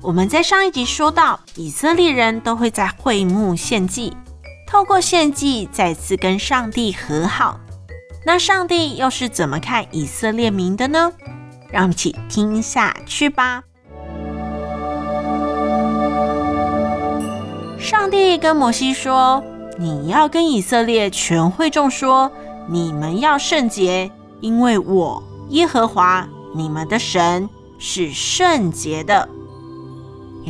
我们在上一集说到，以色列人都会在会幕献祭，透过献祭再次跟上帝和好。那上帝又是怎么看以色列民的呢？让我们一起听下去吧。上帝跟摩西说：“你要跟以色列全会众说，你们要圣洁，因为我耶和华你们的神是圣洁的。”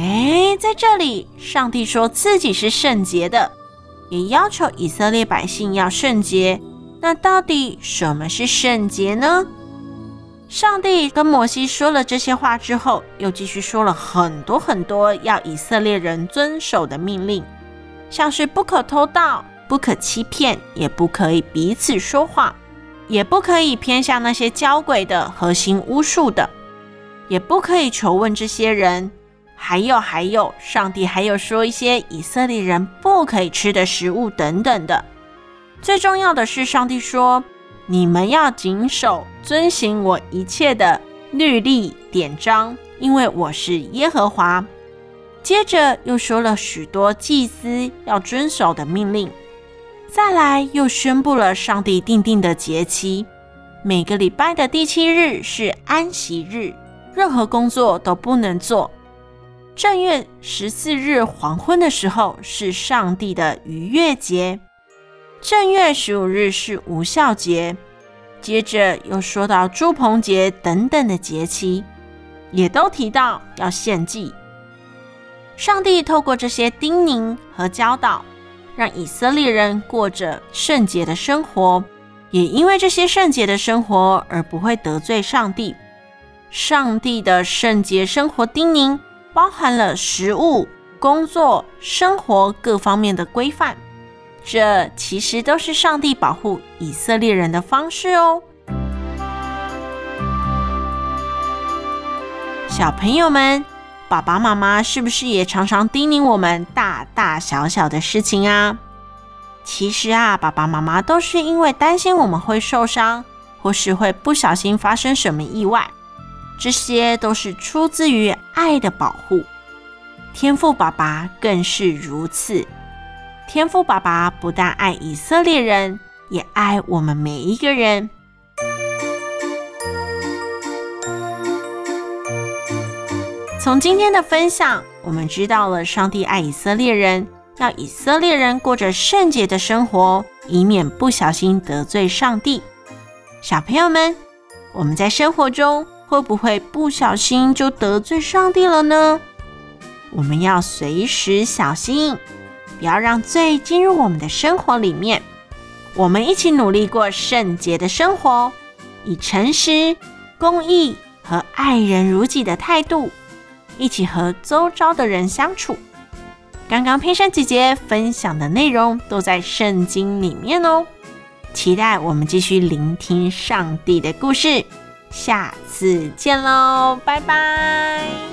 哎，在这里，上帝说自己是圣洁的，也要求以色列百姓要圣洁。那到底什么是圣洁呢？上帝跟摩西说了这些话之后，又继续说了很多很多要以色列人遵守的命令，像是不可偷盗、不可欺骗，也不可以彼此说谎，也不可以偏向那些交鬼的和行巫术的，也不可以求问这些人。还有还有，上帝还有说一些以色列人不可以吃的食物等等的。最重要的是，上帝说：“你们要谨守遵行我一切的律例典章，因为我是耶和华。”接着又说了许多祭司要遵守的命令。再来又宣布了上帝定定的节期，每个礼拜的第七日是安息日，任何工作都不能做。正月十四日黄昏的时候是上帝的逾越节，正月十五日是无效节，接着又说到住棚节等等的节期，也都提到要献祭。上帝透过这些叮咛和教导，让以色列人过着圣洁的生活，也因为这些圣洁的生活而不会得罪上帝。上帝的圣洁生活叮咛。包含了食物、工作、生活各方面的规范，这其实都是上帝保护以色列人的方式哦。小朋友们，爸爸妈妈是不是也常常叮咛我们大大小小的事情啊？其实啊，爸爸妈妈都是因为担心我们会受伤，或是会不小心发生什么意外。这些都是出自于爱的保护，天父爸爸更是如此。天父爸爸不但爱以色列人，也爱我们每一个人。从今天的分享，我们知道了上帝爱以色列人，要以色列人过着圣洁的生活，以免不小心得罪上帝。小朋友们，我们在生活中，会不会不小心就得罪上帝了呢？我们要随时小心，不要让罪进入我们的生活里面。我们一起努力过圣洁的生活，以诚实、公义和爱人如己的态度，一起和周遭的人相处。刚刚佩珊姐姐分享的内容都在圣经里面哦，期待我们继续聆听上帝的故事。下次见喽拜拜。